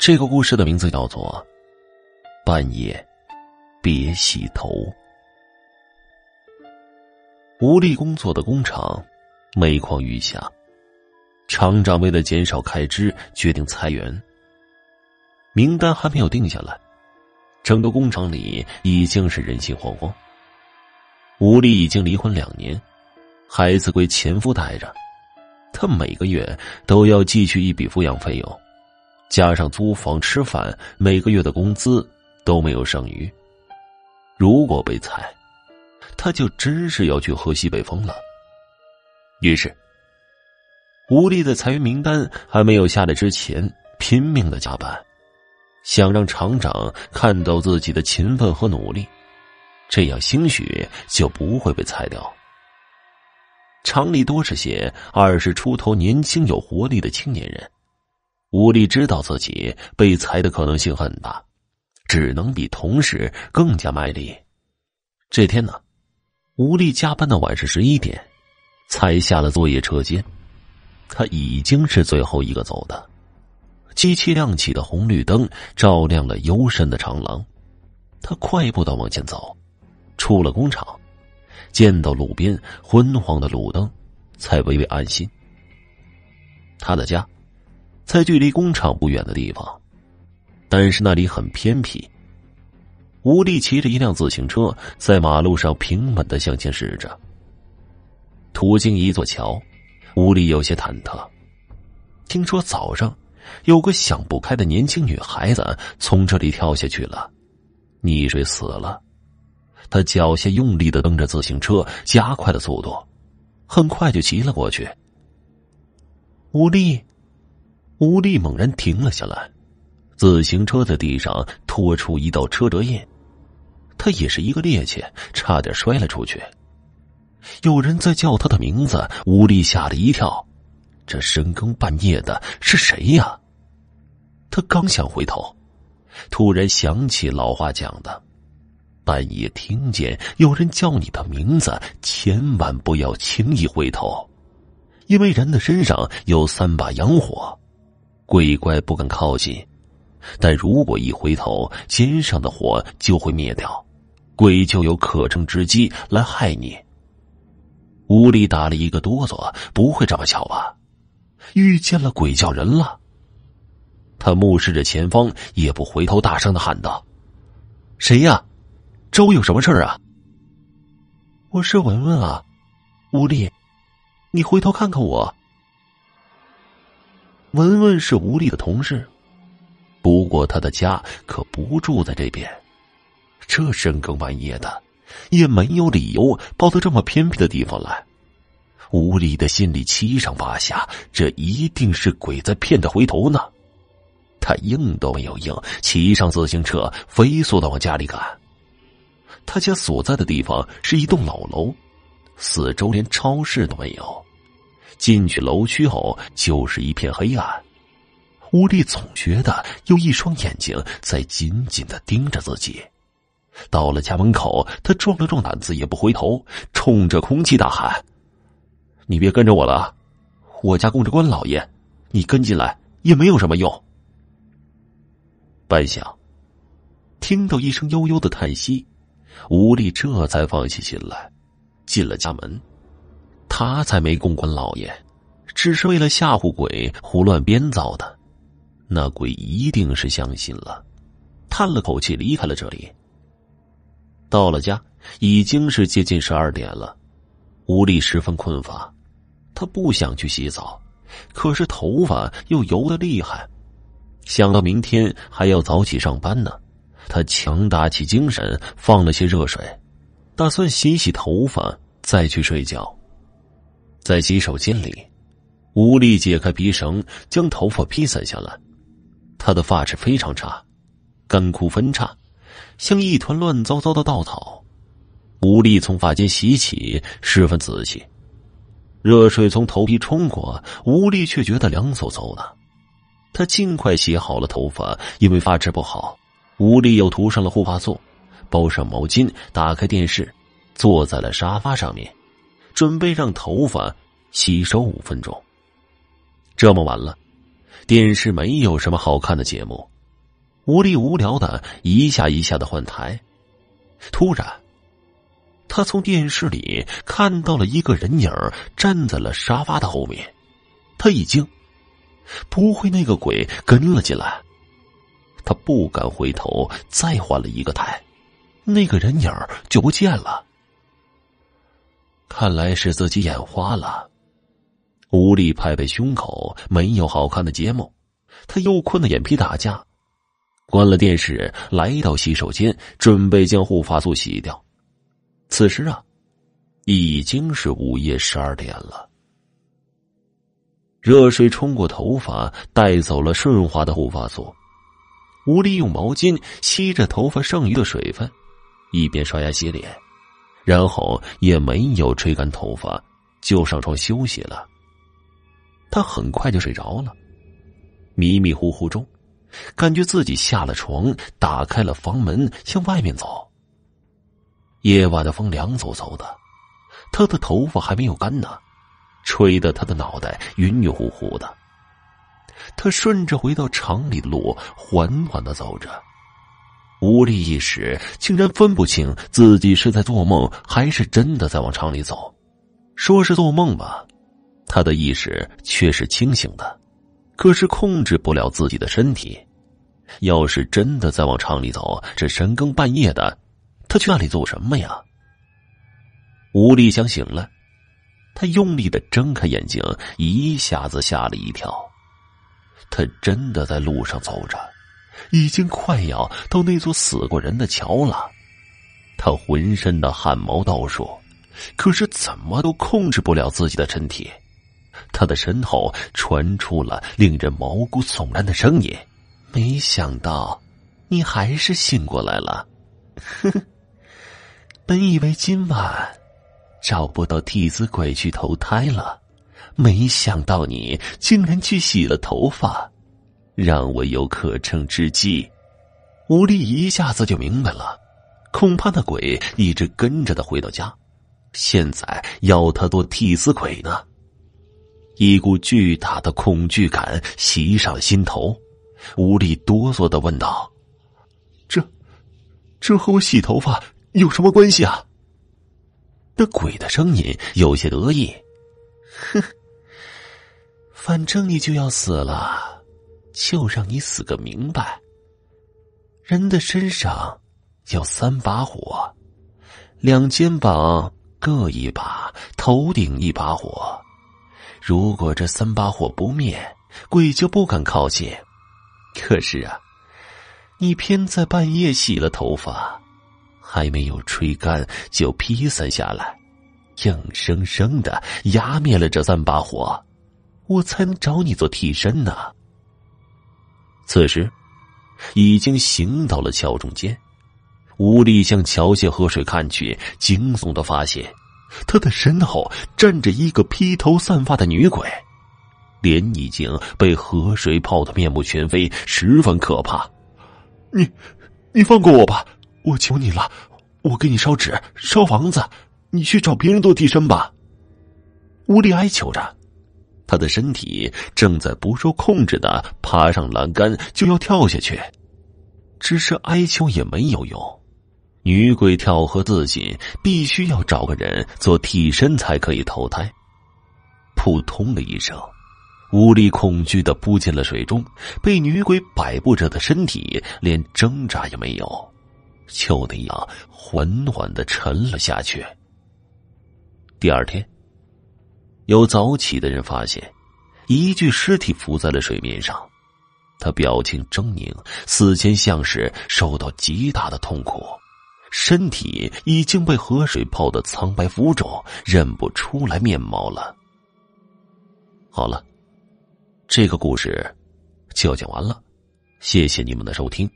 这个故事的名字叫做《半夜别洗头》。无力工作的工厂每况愈下，厂长为了减少开支，决定裁员。名单还没有定下来，整个工厂里已经是人心惶惶。吴丽已经离婚两年，孩子归前夫带着，他每个月都要寄去一笔抚养费用。加上租房、吃饭，每个月的工资都没有剩余。如果被裁，他就真是要去喝西北风了。于是，吴丽在裁员名单还没有下来之前，拼命的加班，想让厂长看到自己的勤奋和努力，这样兴许就不会被裁掉。厂里多是些二十出头、年轻有活力的青年人。吴丽知道自己被裁的可能性很大，只能比同事更加卖力。这天呢，吴丽加班到晚上十一点，才下了作业车间。他已经是最后一个走的。机器亮起的红绿灯照亮了幽深的长廊，他快步的往前走，出了工厂，见到路边昏黄的路灯，才微微安心。他的家。在距离工厂不远的地方，但是那里很偏僻。吴丽骑着一辆自行车在马路上平稳的向前驶着。途经一座桥，吴丽有些忐忑。听说早上有个想不开的年轻女孩子从这里跳下去了，溺水死了。他脚下用力的蹬着自行车，加快了速度，很快就骑了过去。吴丽。吴丽猛然停了下来，自行车在地上拖出一道车辙印，他也是一个趔趄，差点摔了出去。有人在叫他的名字，吴丽吓了一跳，这深更半夜的是谁呀？他刚想回头，突然想起老话讲的：半夜听见有人叫你的名字，千万不要轻易回头，因为人的身上有三把阳火。鬼怪不敢靠近，但如果一回头，肩上的火就会灭掉，鬼就有可乘之机来害你。吴力打了一个哆嗦，不会这么巧吧？遇见了鬼叫人了。他目视着前方，也不回头，大声的喊道：“谁呀？周有什么事啊？”“我是文文啊，吴力，你回头看看我。”文文是吴丽的同事，不过他的家可不住在这边。这深更半夜的，也没有理由跑到这么偏僻的地方来。吴丽的心里七上八下，这一定是鬼在骗他回头呢。他硬都没有硬，骑上自行车，飞速的往家里赶。他家所在的地方是一栋老楼，四周连超市都没有。进去楼区后，就是一片黑暗。吴丽总觉得有一双眼睛在紧紧的盯着自己。到了家门口，他壮了壮胆子，也不回头，冲着空气大喊：“你别跟着我了，我家供着关老爷，你跟进来也没有什么用。”半晌，听到一声悠悠的叹息，吴丽这才放下心来，进了家门。他才没供关老爷，只是为了吓唬鬼胡乱编造的。那鬼一定是相信了，叹了口气离开了这里。到了家，已经是接近十二点了，吴丽十分困乏，他不想去洗澡，可是头发又油的厉害。想到明天还要早起上班呢，他强打起精神，放了些热水，打算洗洗头发再去睡觉。在洗手间里，吴丽解开皮绳，将头发披散下来。她的发质非常差，干枯分叉，像一团乱糟糟的稻草。吴丽从发间洗起，十分仔细。热水从头皮冲过，吴丽却觉得凉飕飕的。她尽快洗好了头发，因为发质不好，吴丽又涂上了护发素，包上毛巾，打开电视，坐在了沙发上面。准备让头发吸收五分钟。这么晚了，电视没有什么好看的节目，吴丽无聊的一下一下的换台。突然，他从电视里看到了一个人影站在了沙发的后面，他一惊，不会那个鬼跟了进来？他不敢回头，再换了一个台，那个人影就不见了。看来是自己眼花了。吴力拍拍胸口，没有好看的节目，他又困得眼皮打架，关了电视，来到洗手间，准备将护发素洗掉。此时啊，已经是午夜十二点了。热水冲过头发，带走了顺滑的护发素。吴力用毛巾吸着头发剩余的水分，一边刷牙洗脸，然后也没有吹干头发，就上床休息了。他很快就睡着了，迷迷糊糊中，感觉自己下了床，打开了房门，向外面走。夜晚的风凉飕飕的，他的头发还没有干呢，吹得他的脑袋晕晕乎乎的。他顺着回到厂里的路缓缓的走着，无力一时竟然分不清自己是在做梦还是真的在往厂里走。说是做梦吧。他的意识却是清醒的，可是控制不了自己的身体。要是真的在往厂里走，这深更半夜的，他去那里做什么呀？吴立想醒了，他用力的睁开眼睛，一下子吓了一跳。他真的在路上走着，已经快要到那座死过人的桥了。他浑身的汗毛倒竖，可是怎么都控制不了自己的身体。他的身后传出了令人毛骨悚然的声音：“没想到，你还是醒过来了。呵呵，本以为今晚找不到替死鬼去投胎了，没想到你竟然去洗了头发，让我有可乘之机。”吴丽一下子就明白了，恐怕那鬼一直跟着他回到家，现在要他做替死鬼呢。一股巨大的恐惧感袭上心头，吴力哆嗦的问道：“这，这和我洗头发有什么关系啊？”那鬼的声音有些得意：“哼，反正你就要死了，就让你死个明白。人的身上有三把火，两肩膀各一把，头顶一把火。”如果这三把火不灭，鬼就不敢靠近。可是啊，你偏在半夜洗了头发，还没有吹干就披散下来，硬生生的压灭了这三把火，我才能找你做替身呢。此时，已经行到了桥中间，吴力向桥下河水看去，惊悚的发现。他的身后站着一个披头散发的女鬼，脸已经被河水泡得面目全非，十分可怕。你，你放过我吧，我求你了，我给你烧纸、烧房子，你去找别人做替身吧。吴力哀求着，他的身体正在不受控制的爬上栏杆，就要跳下去，只是哀求也没有用。女鬼跳河自尽，必须要找个人做替身才可以投胎。扑通的一声，无力恐惧的扑进了水中，被女鬼摆布着的身体连挣扎也没有，就那样缓缓的沉了下去。第二天，有早起的人发现，一具尸体浮在了水面上，他表情狰狞，死前像是受到极大的痛苦。身体已经被河水泡得苍白浮肿，认不出来面貌了。好了，这个故事就要讲完了，谢谢你们的收听。